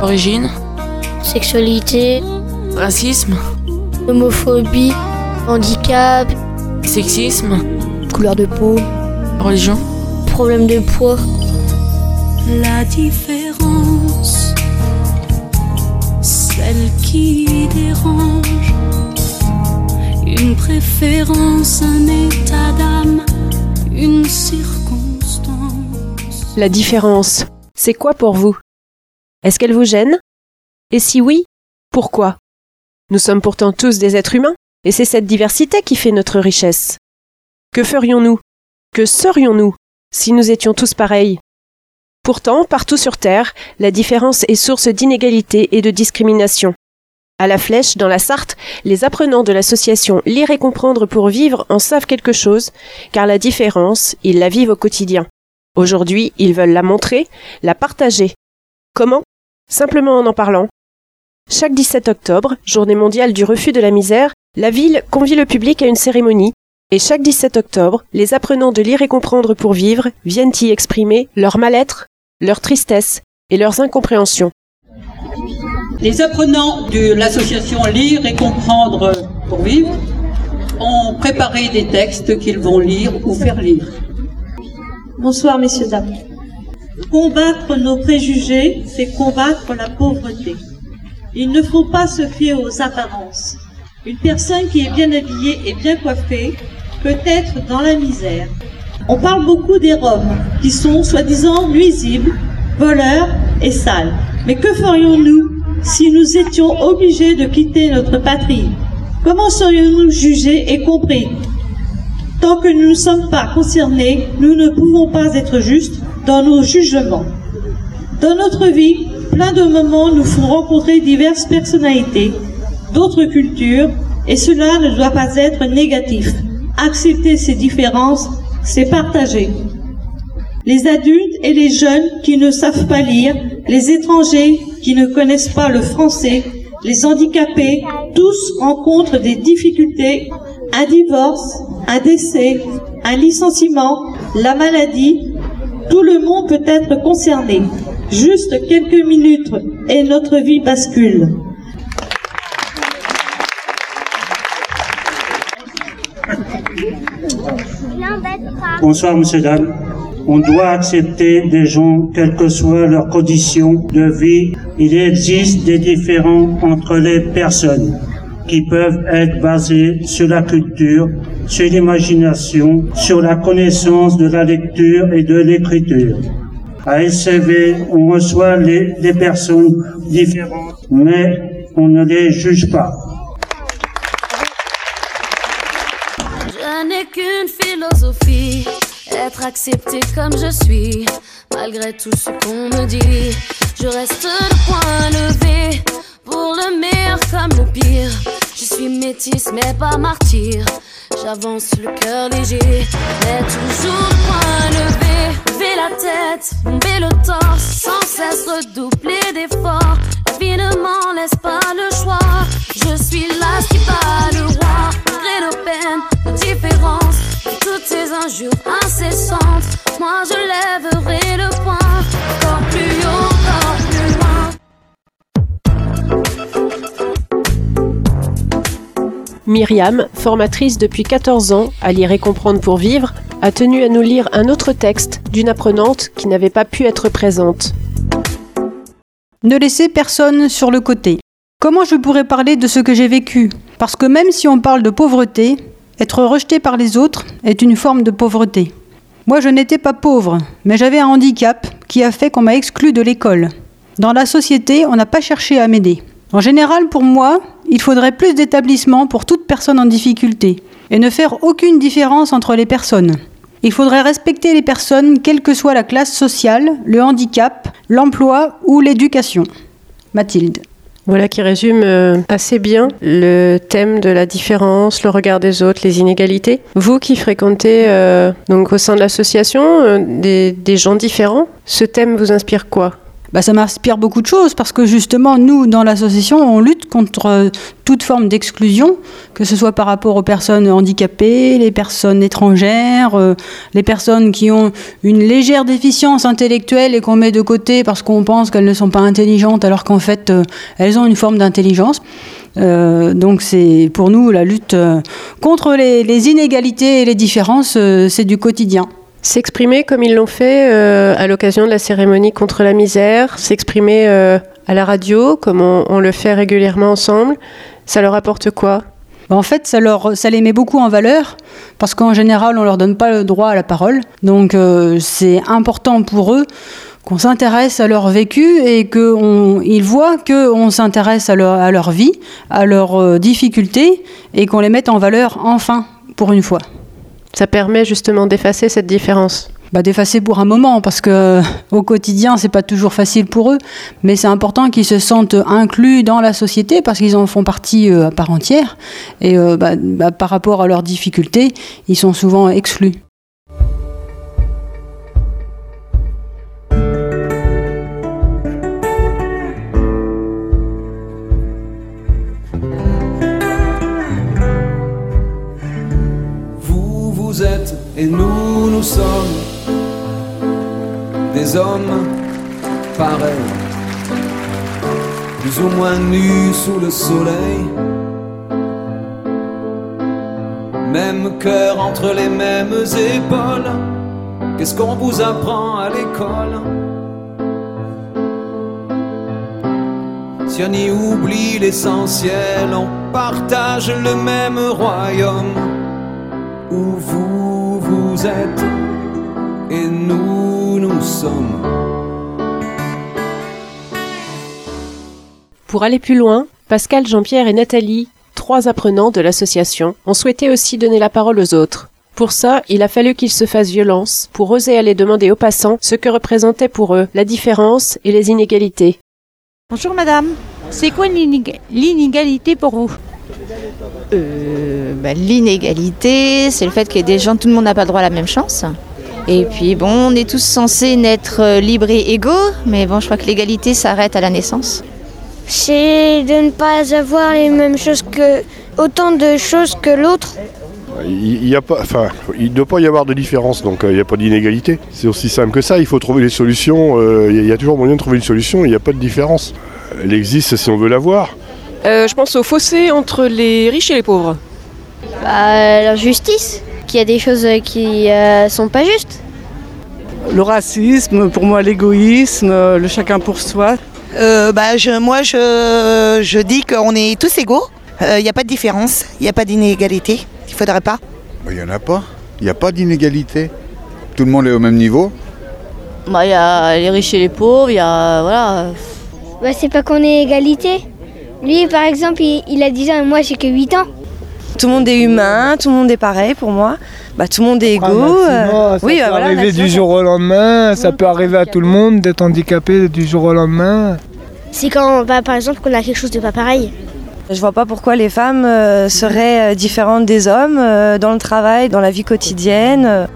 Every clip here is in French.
Origine, sexualité, racisme, homophobie, handicap, sexisme, couleur de peau, religion, problème de poids. La différence, celle qui dérange, une préférence, un état d'âme, une circonstance. La différence, c'est quoi pour vous? Est-ce qu'elle vous gêne? Et si oui, pourquoi? Nous sommes pourtant tous des êtres humains, et c'est cette diversité qui fait notre richesse. Que ferions-nous? Que serions-nous si nous étions tous pareils? Pourtant, partout sur Terre, la différence est source d'inégalité et de discrimination. À la flèche, dans la Sarthe, les apprenants de l'association Lire et comprendre pour vivre en savent quelque chose, car la différence, ils la vivent au quotidien. Aujourd'hui, ils veulent la montrer, la partager. Comment? Simplement en en parlant. Chaque 17 octobre, journée mondiale du refus de la misère, la ville convie le public à une cérémonie, et chaque 17 octobre, les apprenants de lire et comprendre pour vivre viennent y exprimer leur mal-être, leur tristesse et leurs incompréhensions. Les apprenants de l'association Lire et comprendre pour vivre ont préparé des textes qu'ils vont lire ou faire lire. Bonsoir, messieurs, dames. Combattre nos préjugés, c'est combattre la pauvreté. Il ne faut pas se fier aux apparences. Une personne qui est bien habillée et bien coiffée peut être dans la misère. On parle beaucoup des Roms, qui sont soi-disant nuisibles, voleurs et sales. Mais que ferions-nous si nous étions obligés de quitter notre patrie? Comment serions-nous jugés et compris? Tant que nous ne sommes pas concernés, nous ne pouvons pas être justes dans nos jugements. Dans notre vie, plein de moments nous font rencontrer diverses personnalités, d'autres cultures, et cela ne doit pas être négatif. Accepter ces différences, c'est partager. Les adultes et les jeunes qui ne savent pas lire, les étrangers qui ne connaissent pas le français, les handicapés, tous rencontrent des difficultés, un divorce, un décès, un licenciement, la maladie, tout le monde peut être concerné. Juste quelques minutes et notre vie bascule. Bonsoir, monsieur, dame. On doit accepter des gens, quelles que soient leurs conditions de vie. Il existe des différends entre les personnes qui peuvent être basées sur la culture, sur l'imagination, sur la connaissance de la lecture et de l'écriture. À SCV, on reçoit les, des personnes différentes, mais on ne les juge pas. Je n'ai qu'une philosophie, être accepté comme je suis, malgré tout ce qu'on me dit. Je reste le point levé, pour le meilleur comme le pire. Suis métisse mais pas martyr. J'avance le cœur léger, mais toujours point levé. Lever la tête, bomber le torse, sans cesse redoubler d'efforts. M'en laisse pas Myriam, formatrice depuis 14 ans à lire et comprendre pour vivre, a tenu à nous lire un autre texte d'une apprenante qui n'avait pas pu être présente. Ne laissez personne sur le côté. Comment je pourrais parler de ce que j'ai vécu? Parce que même si on parle de pauvreté, être rejeté par les autres est une forme de pauvreté. Moi, je n'étais pas pauvre, mais j'avais un handicap qui a fait qu'on m'a exclu de l'école. Dans la société, on n'a pas cherché à m'aider. En général, pour moi, il faudrait plus d'établissements pour toute personne en difficulté et ne faire aucune différence entre les personnes. Il faudrait respecter les personnes, quelle que soit la classe sociale, le handicap, l'emploi ou l'éducation. Mathilde. Voilà qui résume euh, assez bien le thème de la différence, le regard des autres, les inégalités. Vous qui fréquentez euh, donc au sein de l'association euh, des, des gens différents, ce thème vous inspire quoi? Bah, ça m'inspire beaucoup de choses parce que justement, nous, dans l'association, on lutte contre euh, toute forme d'exclusion, que ce soit par rapport aux personnes handicapées, les personnes étrangères, euh, les personnes qui ont une légère déficience intellectuelle et qu'on met de côté parce qu'on pense qu'elles ne sont pas intelligentes alors qu'en fait, euh, elles ont une forme d'intelligence. donc c'est pour nous la lutte contre les, les, inégalités et les différences, c'est du quotidien. S'exprimer comme ils l'ont fait euh, à l'occasion de la cérémonie contre la misère, s'exprimer euh, à la radio comme on, le fait régulièrement ensemble, ça leur apporte quoi? Bah, en fait, ça, leur, ça les met beaucoup en valeur parce qu'en général, on leur donne pas le droit à la parole. Donc, euh, c'est important pour eux qu'on s'intéresse à leur vécu et qu'ils voient qu'on s'intéresse à leur, à leur vie, à leurs difficultés et qu'on les mette en valeur enfin, pour une fois. Ça permet justement d'effacer cette différence. Bah, d'effacer pour un moment parce que au quotidien c'est pas toujours facile pour eux mais c'est important qu'ils se sentent inclus dans la société parce qu'ils en font partie euh, à part entière et euh, bah, bah, par rapport à leurs difficultés ils sont souvent exclus. Et nous, nous sommes des hommes pareils, plus ou moins nus sous le soleil. Même cœur entre les mêmes épaules. Qu'est-ce qu'on vous apprend à l'école? Si on y oublie l'essentiel, on partage le même royaume vous êtes et nous, nous sommes. Pour aller plus loin, Pascal, Jean-Pierre et Nathalie, trois apprenants de l'association, ont souhaité aussi donner la parole aux autres. Pour ça, il a fallu qu'ils se fassent violence pour oser aller demander aux passants ce que représentait pour eux la différence et les inégalités. Bonjour madame, c'est quoi l'inégalité pour vous? Euh, bah, L'inégalité, c'est le fait que des gens, tout le monde n'a pas le droit à la même chance. Et puis bon, on est tous censés naître euh, libres et égaux, mais bon, je crois que l'égalité s'arrête à la naissance. C'est de ne pas avoir les mêmes choses que autant de choses que l'autre. Il y a pas, enfin, il ne doit pas y avoir de différence, donc euh, il n'y a pas d'inégalité. C'est aussi simple que ça. Il faut trouver les solutions. il y a toujours moyen de trouver une solution. Il n'y a pas de différence. Elle existe si on veut la voir. Euh, je pense au fossé entre les riches et les pauvres. Bah, la justice, qu'il y a des choses qui euh, sont pas justes. Le racisme, pour moi l'égoïsme, le chacun pour soi. Euh, bah, je, moi je, je dis qu'on est tous égaux, il n'y a pas de différence, il n'y a pas d'inégalité, il faudrait pas. Il n'y en a pas, il n'y a pas d'inégalité. Tout le monde est au même niveau. Bah, il y a les riches et les pauvres, il y a. Voilà. Bah, c'est pas qu'on ait égalité, lui, par exemple, il, a 10 ans et moi, j'ai que 8 ans. Tout le monde est humain, tout le monde est pareil pour moi. Bah, tout le monde est égaux. Euh, ça oui, peut bah, arriver du jour au lendemain, ça peut arriver à tout le monde d'être handicapé du jour au lendemain. C'est quand, bah, par exemple, qu'on a quelque chose de pas pareil. Je vois pas pourquoi les femmes euh, seraient euh, différentes des hommes dans le travail, dans la vie quotidienne.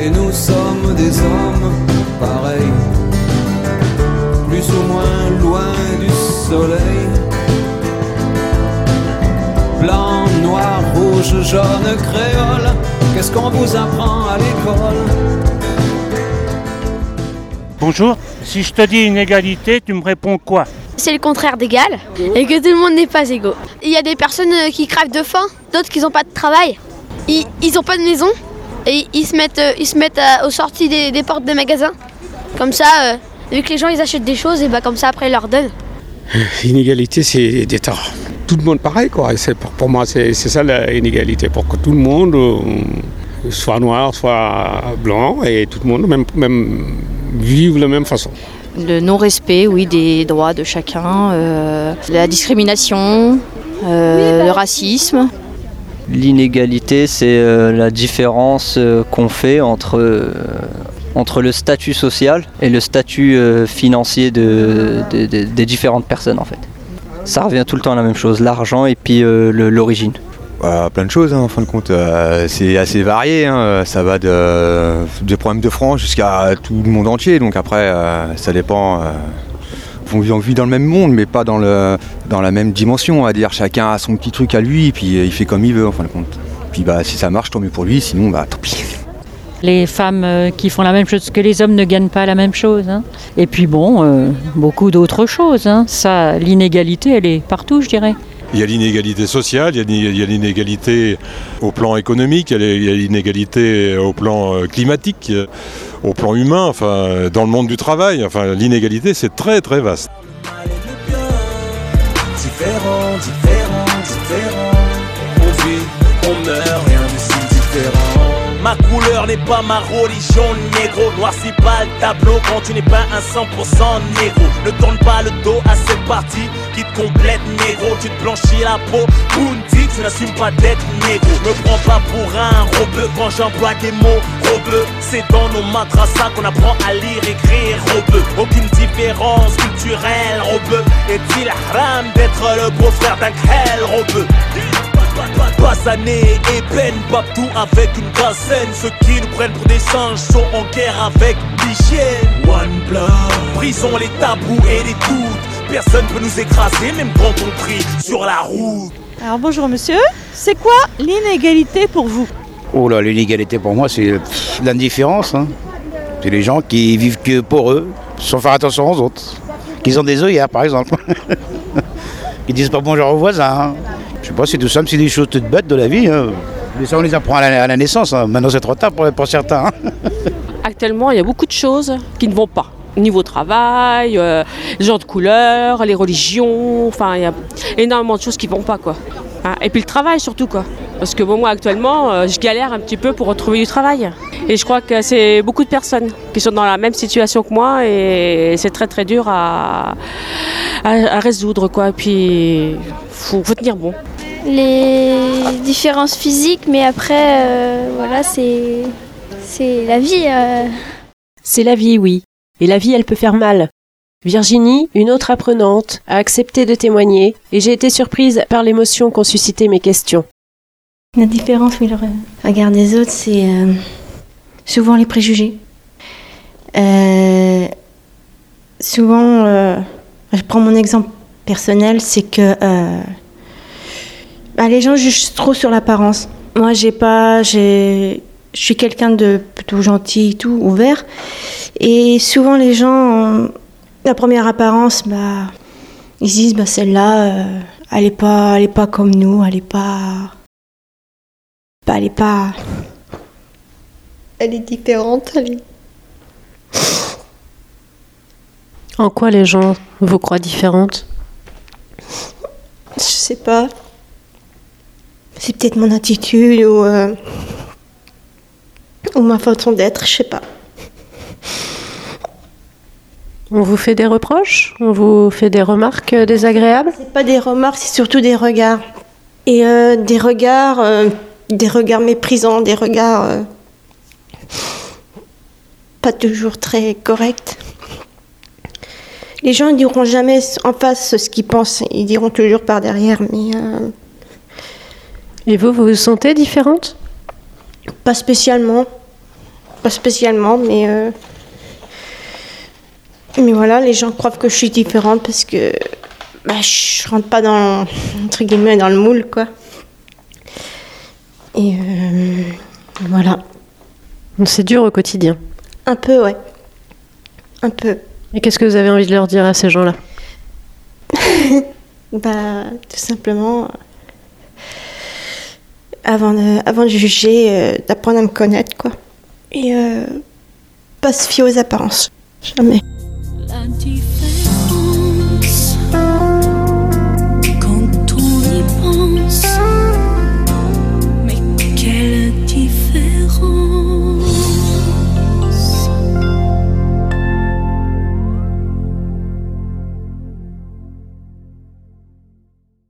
Et nous sommes des hommes pareils, jaune, créole, qu'est-ce qu'on vous apprend à l'école Bonjour, si je te dis inégalité, tu me réponds quoi c'est le contraire d'égal et que tout le monde n'est pas égaux. Il y a des personnes euh, qui crèvent de faim, d'autres qui n'ont pas de travail. Ils n'ont pas de maison et ils se mettent, euh, ils se mettent aux sorties des, portes des magasins. Comme ça, euh, vu que les gens ils achètent des choses, et bah comme ça après ils leur donnent. L'inégalité, c'est d'être tout le monde pareil. Quoi. Pour, pour, moi, c'est ça l'inégalité, pour que tout le monde euh, soit noir, soit blanc, et tout le monde même, même vive de la même façon. Le non-respect, oui, des droits de chacun, euh, la discrimination, euh, le racisme. L'inégalité, c'est la différence qu'on fait entre entre le statut social et le statut euh, financier de, des différentes personnes en fait. Ça revient tout le temps à la même chose, l'argent et puis euh, l'origine. Euh, plein de choses hein, en fin de compte. Euh, c'est assez varié. hein. Ça va de, des problèmes de France jusqu'à tout le monde entier. Donc après, euh, ça dépend. on vit- dans le même monde, mais pas dans, le, dans la même dimension. Dire chacun a son petit truc à lui, puis il fait comme il veut en fin de compte. Puis bah, si ça marche, tant mieux pour lui. Sinon, bah tant pis. Les femmes euh, qui font la même chose que les hommes ne gagnent pas la même chose. hein. Et puis bon, euh, beaucoup d'autres choses. hein. Ça, l'inégalité, elle est partout, je dirais. Il y a l'inégalité sociale, il y a l'inégalité au plan économique, il y a l'inégalité au plan euh, climatique, au plan humain, enfin, dans le monde du travail. Enfin, l'inégalité, c'est très très vaste. Différent, différent, différent. On vit, on meurt, rien de si différent. Ma couleur n'est pas ma religion, négro. Noir, c'est pas le tableau quand tu n'es pas un 100% négro. Ne tourne pas le dos à cette partie qui te complète, négro. Tu te blanchis la peau, Bounty, tu n'assumes pas d'être négro. Me prends pas pour un robeux quand j'emploie des mots robeux. C'est dans nos madrasas qu'on apprend à lire, écrire robeux. Aucune différence culturelle, robeux. Est-il haram d'être le beau-frère d'un khel robeux? Basané et peine, tout avec une cassène Ceux qui nous prennent pour des singes sont en guerre avec l'hygiène One blood Brisons les tabous et les doutes Personne peut nous écraser même quand on prie sur la route Alors bonjour monsieur, c'est quoi l'inégalité pour vous? Oh là, l'inégalité pour moi, c'est l'indifférence. hein. C'est les gens qui vivent que pour eux, sans faire attention aux autres. Qu'ils ont des œillères, par exemple. Ils disent pas bonjour aux voisins. hein. C'est tout simple, c'est des choses toutes bêtes de la vie. hein. Mais ça, on les apprend à la, naissance. hein. Maintenant, c'est trop tard pour, certains. hein. Actuellement, il y a beaucoup de choses qui ne vont pas. Niveau travail, euh, les gens de couleur, les religions, enfin, il y a énormément de choses qui ne vont pas, quoi. Et puis le travail surtout, quoi. Parce que moi, actuellement, euh, je galère un petit peu pour retrouver du travail. Et je crois que c'est beaucoup de personnes qui sont dans la même situation que moi et c'est très très dur à, résoudre, quoi. Et puis, faut, faut tenir bon. Les différences physiques, mais après, euh, voilà, c'est c'est la vie. euh. C'est la vie, oui. Et la vie, elle peut faire mal. Virginie, une autre apprenante, a accepté de témoigner et j'ai été surprise par l'émotion qu'ont suscité mes questions. La différence, oui, le regard des autres, c'est euh, souvent les préjugés. Euh, souvent, euh, je prends mon exemple personnel, c'est que euh, bah, les gens jugent trop sur l'apparence. Moi, j'ai pas, j'ai, je suis quelqu'un de plutôt gentil, et tout ouvert, et souvent les gens, la première apparence, bah, ils se disent, bah, celle-là, euh, elle est pas, elle est pas comme nous, elle est pas, bah, elle est pas. Elle est différente. Elle est... En quoi les gens vous croient différente? Je sais pas. C'est peut-être mon attitude ou, euh, ou ma façon d'être, je sais pas. On vous fait des reproches? On vous fait des remarques euh, désagréables? C'est pas des remarques, c'est surtout des regards. Et euh, des regards, euh, des regards méprisants, des regards euh, pas toujours très corrects. Les gens ne diront jamais en face ce qu'ils pensent, ils diront toujours par derrière, mais Et vous, vous vous sentez différente? Pas spécialement. Pas spécialement, mais. euh, mais voilà, les gens croient que je suis différente parce que bah, je rentre pas dans, entre guillemets, dans le moule, quoi. Et euh, voilà. C'est dur au quotidien? Un peu, ouais. Un peu. Et qu'est-ce que vous avez envie de leur dire à ces gens-là? Bah, tout simplement, avant de, juger, euh, d'apprendre à me connaître, quoi. Et euh, pas se fier aux apparences. Jamais.